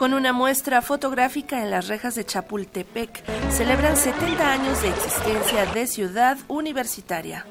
Con una muestra fotográfica en las rejas de Chapultepec, celebran 70 años de existencia de ciudad universitaria.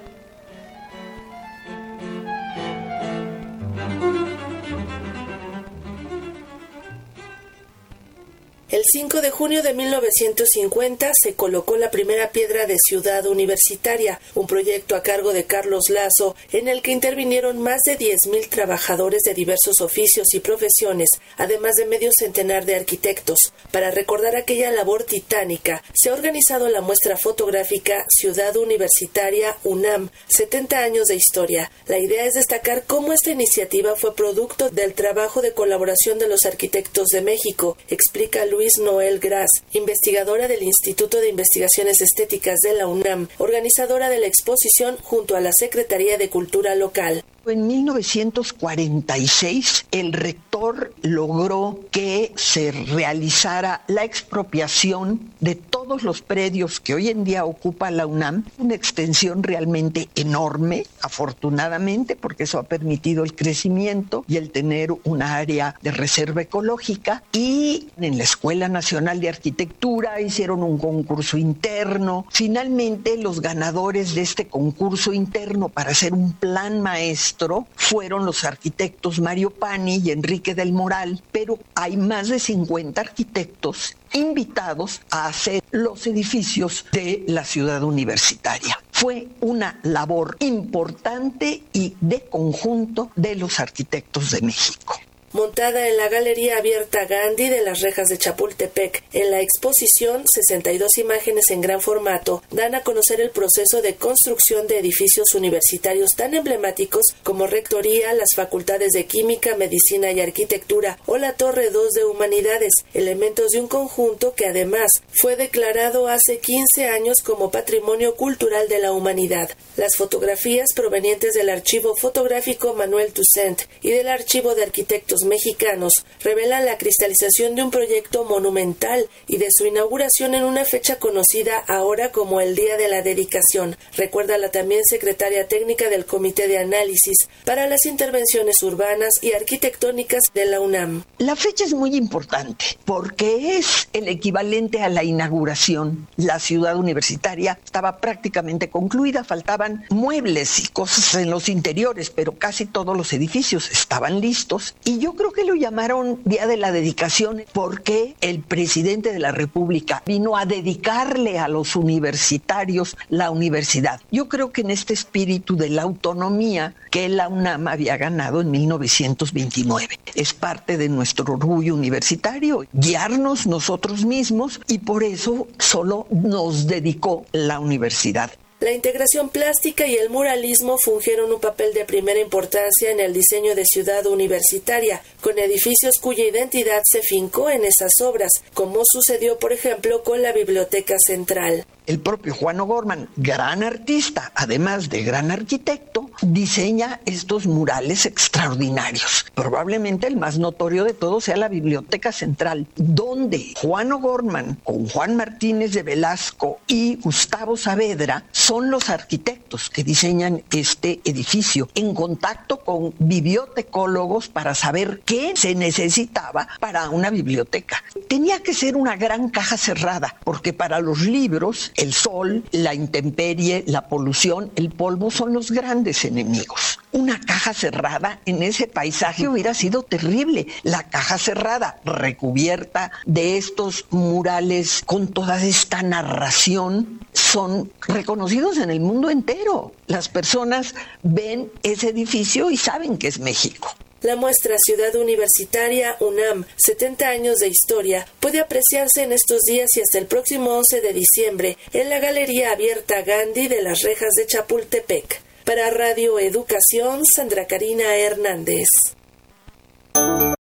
El 5 de junio de 1950 se colocó la primera piedra de Ciudad Universitaria, un proyecto a cargo de Carlos Lazo, en el que intervinieron más de 10.000 trabajadores de diversos oficios y profesiones, además de medio centenar de arquitectos. Para recordar aquella labor titánica, se ha organizado la muestra fotográfica Ciudad Universitaria UNAM, 70 años de historia. La idea es destacar cómo esta iniciativa fue producto del trabajo de colaboración de los arquitectos de México, explica Luis Luis Noel Gras, investigadora del Instituto de Investigaciones Estéticas de la UNAM, organizadora de la exposición junto a la Secretaría de Cultura Local. En 1946 el rector logró que se realizara la expropiación de todos los predios que hoy en día ocupa la UNAM, una extensión realmente enorme, afortunadamente, porque eso ha permitido el crecimiento y el tener un área de reserva ecológica. Y en la Escuela Nacional de Arquitectura hicieron un concurso interno. Finalmente los ganadores de este concurso interno para hacer un plan maestro fueron los arquitectos Mario Pani y Enrique del Moral, pero hay más de 50 arquitectos invitados a hacer los edificios de la ciudad universitaria. Fue una labor importante y de conjunto de los arquitectos de México montada en la Galería Abierta Gandhi de las Rejas de Chapultepec. En la exposición, 62 imágenes en gran formato dan a conocer el proceso de construcción de edificios universitarios tan emblemáticos como Rectoría, las facultades de Química, Medicina y Arquitectura o la Torre 2 de Humanidades, elementos de un conjunto que además fue declarado hace 15 años como Patrimonio Cultural de la Humanidad. Las fotografías provenientes del Archivo Fotográfico Manuel Toussaint y del Archivo de Arquitectos mexicanos revelan la cristalización de un proyecto monumental y de su inauguración en una fecha conocida ahora como el Día de la Dedicación, recuerda la también secretaria técnica del Comité de Análisis para las Intervenciones Urbanas y Arquitectónicas de la UNAM. La fecha es muy importante porque es el equivalente a la inauguración. La ciudad universitaria estaba prácticamente concluida, faltaban muebles y cosas en los interiores, pero casi todos los edificios estaban listos y yo yo creo que lo llamaron Día de la Dedicación porque el presidente de la República vino a dedicarle a los universitarios la universidad. Yo creo que en este espíritu de la autonomía que la UNAM había ganado en 1929. Es parte de nuestro orgullo universitario, guiarnos nosotros mismos y por eso solo nos dedicó la universidad. La integración plástica y el muralismo fungieron un papel de primera importancia en el diseño de ciudad universitaria, con edificios cuya identidad se fincó en esas obras, como sucedió por ejemplo con la Biblioteca Central. El propio Juan O'Gorman, gran artista, además de gran arquitecto, diseña estos murales extraordinarios. Probablemente el más notorio de todos sea la Biblioteca Central, donde Juan O'Gorman, con Juan Martínez de Velasco y Gustavo Saavedra, son los arquitectos que diseñan este edificio, en contacto con bibliotecólogos para saber qué se necesitaba para una biblioteca. Tenía que ser una gran caja cerrada, porque para los libros el sol, la intemperie, la polución, el polvo son los grandes enemigos. Una caja cerrada en ese paisaje hubiera sido terrible. La caja cerrada, recubierta de estos murales con toda esta narración, son reconocidos en el mundo entero. Las personas ven ese edificio y saben que es México. La muestra Ciudad Universitaria UNAM 70 años de historia puede apreciarse en estos días y hasta el próximo 11 de diciembre en la Galería Abierta Gandhi de las Rejas de Chapultepec. Para Radio Educación, Sandra Karina Hernández.